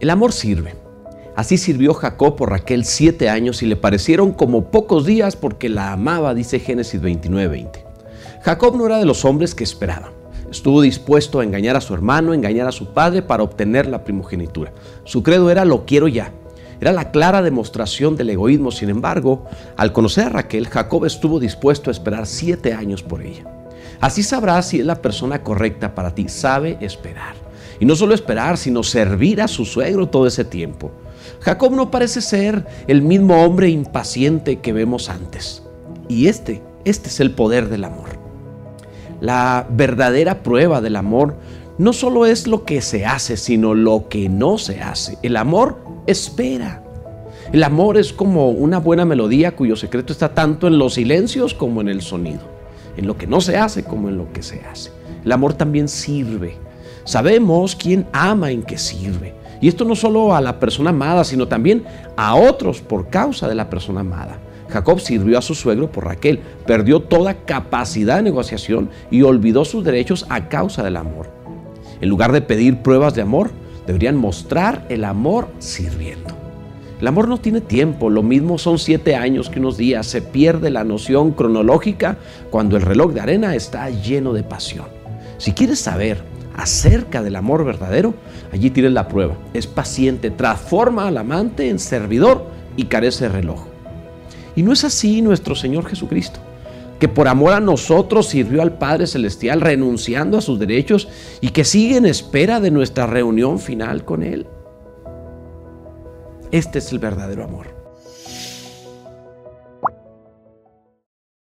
El amor sirve. Así sirvió Jacob por Raquel siete años y le parecieron como pocos días porque la amaba, dice Génesis 29:20. Jacob no era de los hombres que esperaban. Estuvo dispuesto a engañar a su hermano, engañar a su padre para obtener la primogenitura. Su credo era lo quiero ya. Era la clara demostración del egoísmo. Sin embargo, al conocer a Raquel, Jacob estuvo dispuesto a esperar siete años por ella. Así sabrás si es la persona correcta para ti. Sabe esperar. Y no solo esperar, sino servir a su suegro todo ese tiempo. Jacob no parece ser el mismo hombre impaciente que vemos antes. Y este, este es el poder del amor. La verdadera prueba del amor no solo es lo que se hace, sino lo que no se hace. El amor espera. El amor es como una buena melodía cuyo secreto está tanto en los silencios como en el sonido, en lo que no se hace como en lo que se hace. El amor también sirve. Sabemos quién ama en qué sirve. Y esto no solo a la persona amada, sino también a otros por causa de la persona amada. Jacob sirvió a su suegro por Raquel, perdió toda capacidad de negociación y olvidó sus derechos a causa del amor. En lugar de pedir pruebas de amor, deberían mostrar el amor sirviendo. El amor no tiene tiempo, lo mismo son siete años que unos días. Se pierde la noción cronológica cuando el reloj de arena está lleno de pasión. Si quieres saber acerca del amor verdadero, allí tienes la prueba. Es paciente, transforma al amante en servidor y carece de reloj. Y no es así nuestro Señor Jesucristo, que por amor a nosotros sirvió al Padre Celestial renunciando a sus derechos y que sigue en espera de nuestra reunión final con Él. Este es el verdadero amor.